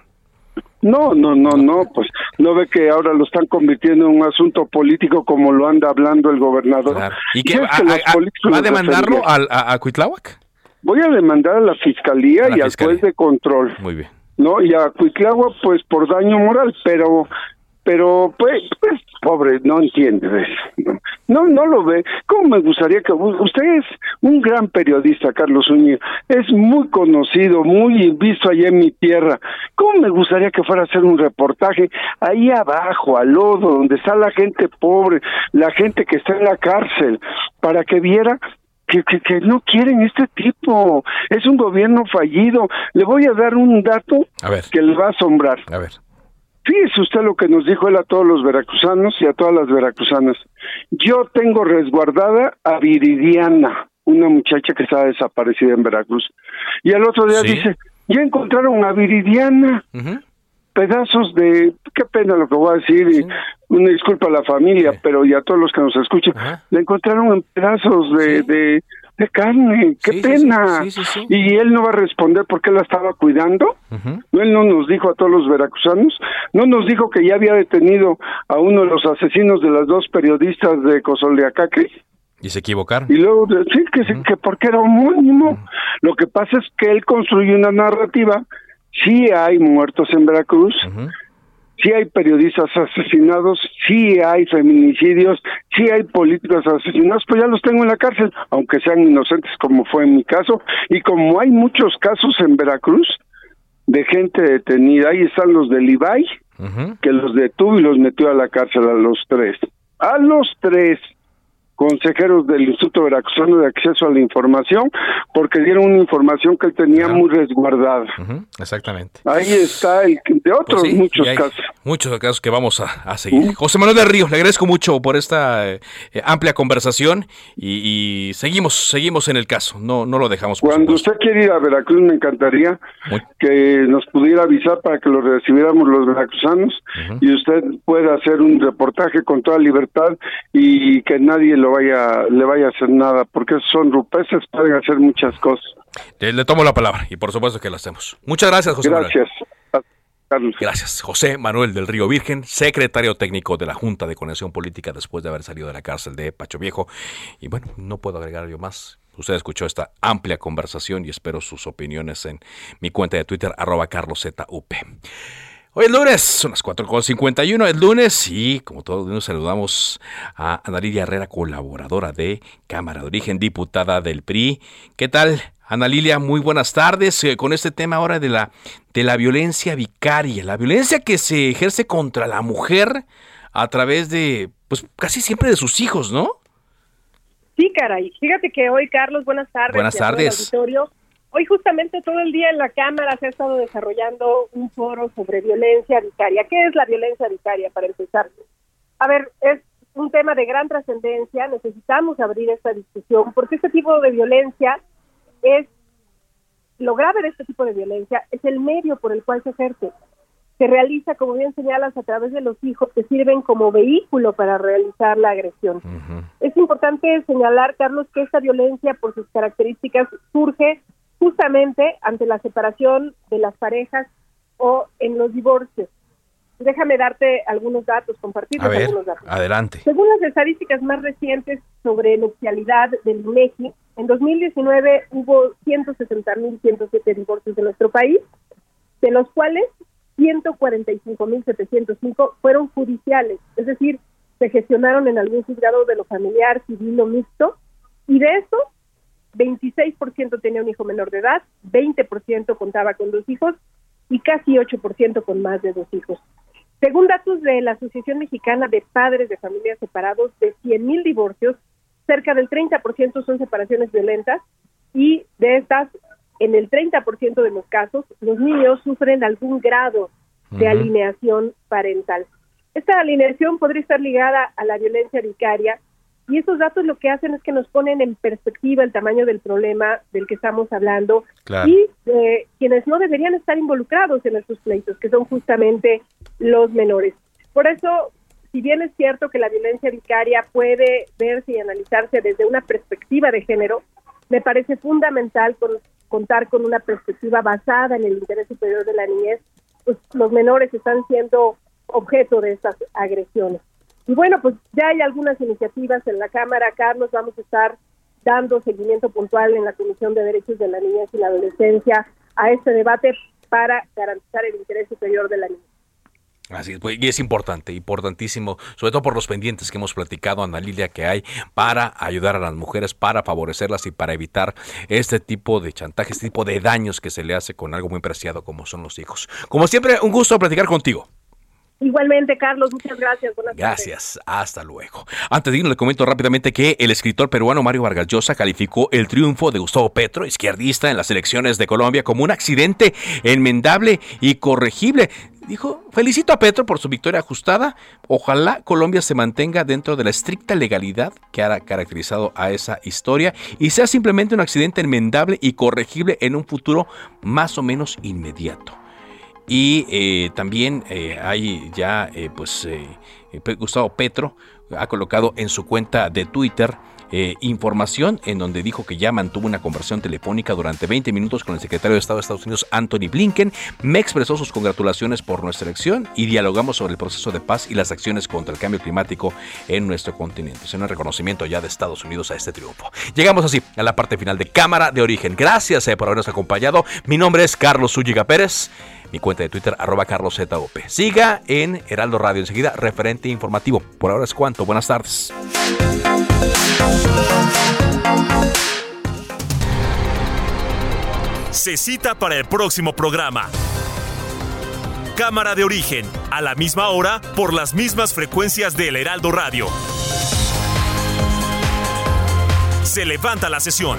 No, no, no, no, pues no ve que ahora lo están convirtiendo en un asunto político como lo anda hablando el gobernador. ¿Y qué? ¿Va a demandarlo a, a, Cuitláhuac? Voy a demandar a la fiscalía y al juez de control. Muy bien. ¿no? Y a Cuitláhuac, pues por daño moral, pero pero pues, pues pobre, no entiende eso. No, no lo ve. ¿Cómo me gustaría que usted es un gran periodista, Carlos es muy conocido, muy visto allá en mi tierra. ¿Cómo me gustaría que fuera a hacer un reportaje ahí abajo, al lodo, donde está la gente pobre, la gente que está en la cárcel, para que viera que, que, que, no quieren este tipo. Es un gobierno fallido. Le voy a dar un dato que le va a asombrar. A ver. Fíjese usted lo que nos dijo él a todos los veracruzanos y a todas las veracruzanas. Yo tengo resguardada a Viridiana, una muchacha que está desaparecida en Veracruz. Y al otro día dice, ya encontraron a Viridiana. Pedazos de, qué pena lo que voy a decir, y una disculpa a la familia, pero y a todos los que nos escuchan, le encontraron en pedazos de de carne, qué pena. y él no va a responder porque él la estaba cuidando. Él no nos dijo a todos los veracruzanos, no nos dijo que ya había detenido a uno de los asesinos de las dos periodistas de Cosoldeacaque. Y se equivocaron. Y luego, sí, que, que porque era homónimo. Lo que pasa es que él construyó una narrativa. Sí hay muertos en Veracruz, sí hay periodistas asesinados, sí hay feminicidios, sí hay políticos asesinados, pues ya los tengo en la cárcel, aunque sean inocentes como fue en mi caso, y como hay muchos casos en Veracruz de gente detenida, ahí están los del Ibai, que los detuvo y los metió a la cárcel a los tres. A los tres consejeros del Instituto Veracruzano de Acceso a la Información, porque dieron una información que él tenía muy resguardada. Exactamente. Ahí está, el, de otros pues muchos casos. Muchos casos que vamos a, seguir. José Manuel de Río, le agradezco mucho por esta eh, amplia conversación y, seguimos, seguimos en el caso, no, no lo dejamos. Cuando usted quiere ir a Veracruz, me encantaría que nos pudiera avisar para que lo recibiéramos los veracruzanos y usted pueda hacer un reportaje con toda libertad y que nadie lo vaya, le vaya a hacer nada, porque son rupeces, pueden hacer muchas cosas. Le, tomo la palabra y por supuesto que lo hacemos. Muchas gracias, José gracias. Manuel. Gracias. José Manuel del Río Virgen, secretario técnico de la Junta de Conexión Política después de haber salido de la cárcel de Pacho Viejo. Y bueno, no puedo agregar yo más. Usted escuchó esta amplia conversación y espero sus opiniones en mi cuenta de Twitter, arroba carloszup. Hoy es lunes, son las 4.51, es lunes y como todos nos saludamos a Ana Lilia Herrera, colaboradora de Cámara de Origen, diputada del PRI. ¿Qué tal, Ana Lilia? Muy buenas tardes eh, con este tema ahora de la, de la violencia vicaria, la violencia que se ejerce contra la mujer a través de, pues casi siempre de sus hijos, ¿no? Sí, caray. Fíjate que hoy, Carlos, buenas tardes. Buenas tardes. Hoy justamente todo el día en la Cámara se ha estado desarrollando un foro sobre violencia vicaria. ¿Qué es la violencia vicaria, para empezar? A ver, es un tema de gran trascendencia, necesitamos abrir esta discusión, porque este tipo de violencia es, lo grave de este tipo de violencia es el medio por el cual se ejerce. Se realiza, como bien señalas, a través de los hijos que sirven como vehículo para realizar la agresión. Es importante señalar, Carlos, que esta violencia, por sus características, surge justamente ante la separación de las parejas o en los divorcios. Déjame darte algunos datos, compartirles algunos datos. Adelante. Según las estadísticas más recientes sobre nupcialidad del INEGI, en 2019 hubo 160.107 divorcios en nuestro país, de los cuales 145.705 fueron judiciales, es decir, se gestionaron en algún juzgado de lo familiar, civil o mixto, y de estos 26% tenía un hijo menor de edad, 20% contaba con dos hijos y casi 8% con más de dos hijos. Según datos de la Asociación Mexicana de Padres de Familias Separados, de 100.000 divorcios, cerca del 30% son separaciones violentas y de estas, en el 30% de los casos, los niños sufren algún grado de alineación parental. Esta alineación podría estar ligada a la violencia vicaria y esos datos lo que hacen es que nos ponen en perspectiva el tamaño del problema del que estamos hablando y de quienes no deberían estar involucrados en estos pleitos, que son justamente los menores. Por eso, si bien es cierto que la violencia vicaria puede verse y analizarse desde una perspectiva de género, me parece fundamental contar con una perspectiva basada en el interés superior de la niñez pues, los menores están siendo objeto de estas agresiones. Y bueno, pues ya hay algunas iniciativas en la Cámara, Carlos, vamos a estar dando seguimiento puntual en la Comisión de Derechos de la Niñez y la Adolescencia a este debate para garantizar el interés superior de la niña. Así es, pues, y es importante, importantísimo, sobre todo por los pendientes que hemos platicado, Ana Lilia, que hay para ayudar a las mujeres, para favorecerlas y para evitar este tipo de chantaje, este tipo de daños que se le hace con algo muy preciado como son los hijos. Como siempre, un gusto platicar contigo. Igualmente, Carlos, muchas gracias. gracias, hasta luego. Antes de irnos, le comento rápidamente que el escritor peruano Mario Vargas Llosa calificó el triunfo de Gustavo Petro, izquierdista, en las elecciones de Colombia como un accidente enmendable y corregible. Dijo, felicito a Petro por su victoria ajustada. Ojalá Colombia se mantenga dentro de la estricta legalidad que ha caracterizado a esa historia y sea simplemente un accidente enmendable y corregible en un futuro más o menos inmediato. Y eh, también eh, hay ya, eh, pues, Gustavo Petro ha colocado en su cuenta de Twitter información en donde dijo que ya mantuvo una conversación telefónica durante 20 minutos con el secretario de Estado de Estados Unidos, Anthony Blinken. Me expresó sus congratulaciones por nuestra elección y dialogamos sobre el proceso de paz y las acciones contra el cambio climático en nuestro continente. Es un reconocimiento ya de Estados Unidos a este triunfo. Llegamos así a la parte final de Cámara de Origen. Gracias por habernos acompañado. Mi nombre es Carlos Zúñiga Pérez mi cuenta de Twitter, arroba carloszop. Siga en Heraldo Radio, enseguida referente informativo. Por ahora es cuanto. Buenas tardes. Se cita para el próximo programa. Cámara de origen, a la misma hora, por las mismas frecuencias del Heraldo Radio. Se levanta la sesión.